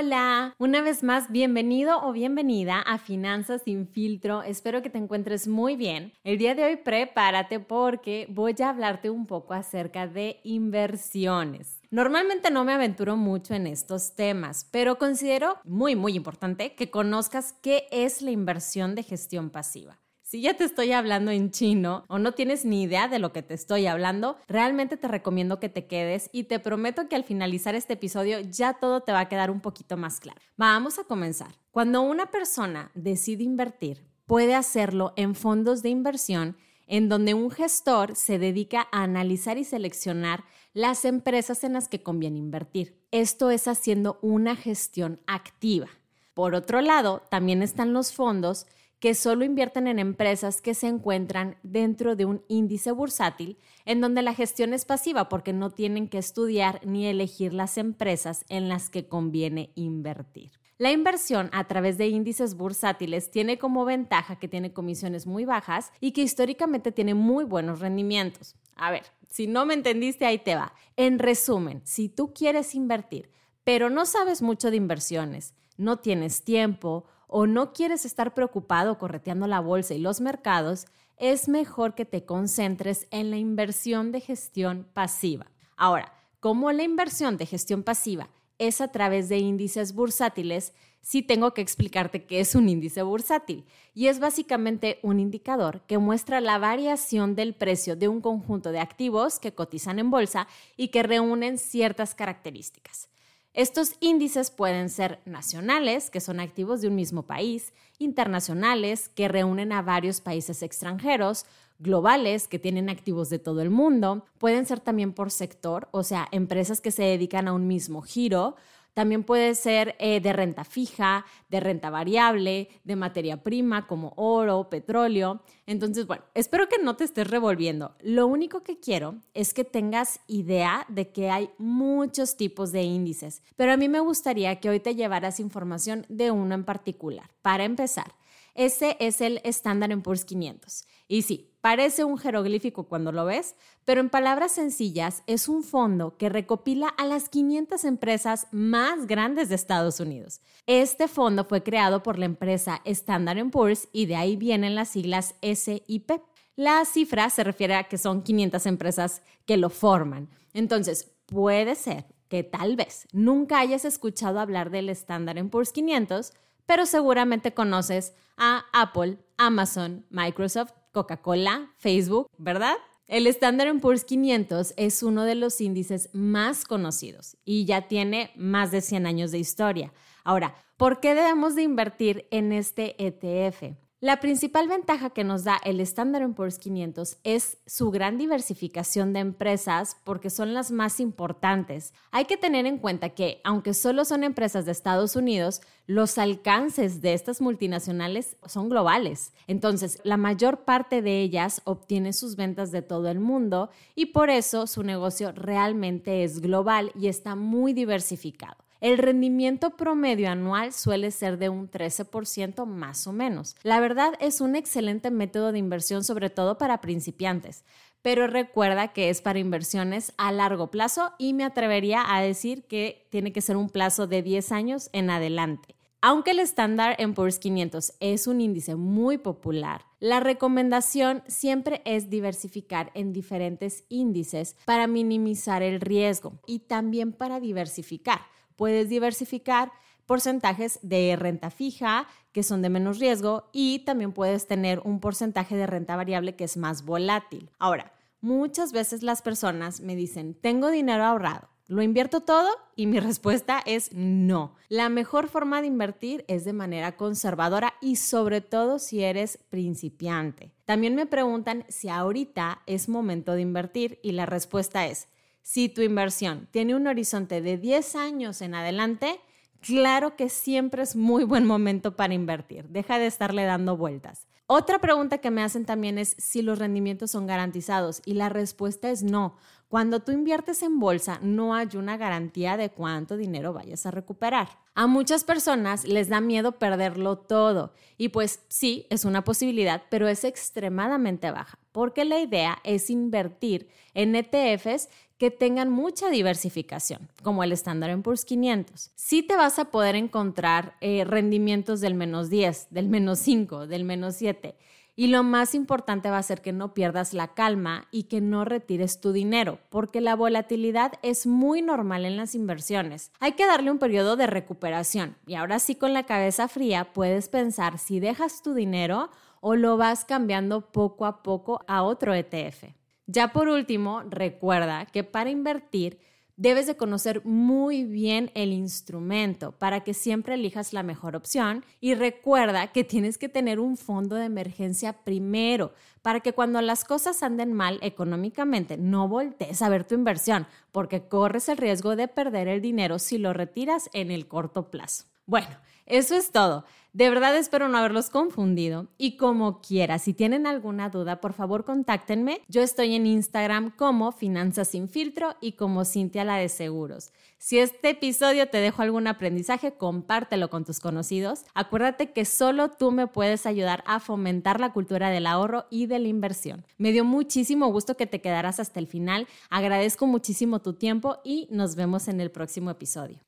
Hola, una vez más bienvenido o bienvenida a Finanzas sin filtro. Espero que te encuentres muy bien. El día de hoy prepárate porque voy a hablarte un poco acerca de inversiones. Normalmente no me aventuro mucho en estos temas, pero considero muy, muy importante que conozcas qué es la inversión de gestión pasiva. Si ya te estoy hablando en chino o no tienes ni idea de lo que te estoy hablando, realmente te recomiendo que te quedes y te prometo que al finalizar este episodio ya todo te va a quedar un poquito más claro. Vamos a comenzar. Cuando una persona decide invertir, puede hacerlo en fondos de inversión en donde un gestor se dedica a analizar y seleccionar las empresas en las que conviene invertir. Esto es haciendo una gestión activa. Por otro lado, también están los fondos que solo invierten en empresas que se encuentran dentro de un índice bursátil en donde la gestión es pasiva porque no tienen que estudiar ni elegir las empresas en las que conviene invertir. La inversión a través de índices bursátiles tiene como ventaja que tiene comisiones muy bajas y que históricamente tiene muy buenos rendimientos. A ver, si no me entendiste, ahí te va. En resumen, si tú quieres invertir, pero no sabes mucho de inversiones, no tienes tiempo o no quieres estar preocupado correteando la bolsa y los mercados, es mejor que te concentres en la inversión de gestión pasiva. Ahora, como la inversión de gestión pasiva es a través de índices bursátiles, sí tengo que explicarte qué es un índice bursátil. Y es básicamente un indicador que muestra la variación del precio de un conjunto de activos que cotizan en bolsa y que reúnen ciertas características. Estos índices pueden ser nacionales, que son activos de un mismo país, internacionales, que reúnen a varios países extranjeros, globales, que tienen activos de todo el mundo, pueden ser también por sector, o sea, empresas que se dedican a un mismo giro, también puede ser eh, de renta fija, de renta variable, de materia prima como oro, petróleo. Entonces, bueno, espero que no te estés revolviendo. Lo único que quiero es que tengas idea de que hay muchos tipos de índices, pero a mí me gustaría que hoy te llevaras información de uno en particular. Para empezar, ese es el Standard Poor's 500. Y sí, parece un jeroglífico cuando lo ves, pero en palabras sencillas es un fondo que recopila a las 500 empresas más grandes de Estados Unidos. Este fondo fue creado por la empresa Standard Poor's y de ahí vienen las siglas SIP. La cifra se refiere a que son 500 empresas que lo forman. Entonces, puede ser que tal vez nunca hayas escuchado hablar del Standard Poor's 500, pero seguramente conoces a Apple, Amazon, Microsoft, Coca-Cola, Facebook, ¿verdad? El Standard Poor's 500 es uno de los índices más conocidos y ya tiene más de 100 años de historia. Ahora, ¿por qué debemos de invertir en este ETF? La principal ventaja que nos da el Standard Poor's 500 es su gran diversificación de empresas porque son las más importantes. Hay que tener en cuenta que, aunque solo son empresas de Estados Unidos, los alcances de estas multinacionales son globales. Entonces, la mayor parte de ellas obtiene sus ventas de todo el mundo y por eso su negocio realmente es global y está muy diversificado. El rendimiento promedio anual suele ser de un 13% más o menos. La verdad es un excelente método de inversión, sobre todo para principiantes, pero recuerda que es para inversiones a largo plazo y me atrevería a decir que tiene que ser un plazo de 10 años en adelante. Aunque el estándar Poor's 500 es un índice muy popular, la recomendación siempre es diversificar en diferentes índices para minimizar el riesgo y también para diversificar puedes diversificar porcentajes de renta fija que son de menos riesgo y también puedes tener un porcentaje de renta variable que es más volátil. Ahora, muchas veces las personas me dicen, tengo dinero ahorrado. ¿Lo invierto todo? Y mi respuesta es no. La mejor forma de invertir es de manera conservadora y sobre todo si eres principiante. También me preguntan si ahorita es momento de invertir y la respuesta es si tu inversión tiene un horizonte de 10 años en adelante, claro que siempre es muy buen momento para invertir. Deja de estarle dando vueltas. Otra pregunta que me hacen también es si los rendimientos son garantizados y la respuesta es no. Cuando tú inviertes en bolsa, no hay una garantía de cuánto dinero vayas a recuperar. A muchas personas les da miedo perderlo todo y pues sí, es una posibilidad, pero es extremadamente baja, porque la idea es invertir en ETFs que tengan mucha diversificación, como el Standard Poor's 500. Sí te vas a poder encontrar eh, rendimientos del menos 10, del menos 5, del menos 7 y lo más importante va a ser que no pierdas la calma y que no retires tu dinero, porque la volatilidad es muy normal en las inversiones. Hay que darle un periodo de recuperación y ahora sí con la cabeza fría puedes pensar si dejas tu dinero o lo vas cambiando poco a poco a otro ETF. Ya por último, recuerda que para invertir Debes de conocer muy bien el instrumento para que siempre elijas la mejor opción y recuerda que tienes que tener un fondo de emergencia primero para que cuando las cosas anden mal económicamente no voltees a ver tu inversión porque corres el riesgo de perder el dinero si lo retiras en el corto plazo. Bueno, eso es todo. De verdad espero no haberlos confundido y como quiera, si tienen alguna duda, por favor contáctenme. Yo estoy en Instagram como Finanzas sin filtro y como Cintia la de Seguros. Si este episodio te dejó algún aprendizaje, compártelo con tus conocidos. Acuérdate que solo tú me puedes ayudar a fomentar la cultura del ahorro y de la inversión. Me dio muchísimo gusto que te quedaras hasta el final. Agradezco muchísimo tu tiempo y nos vemos en el próximo episodio.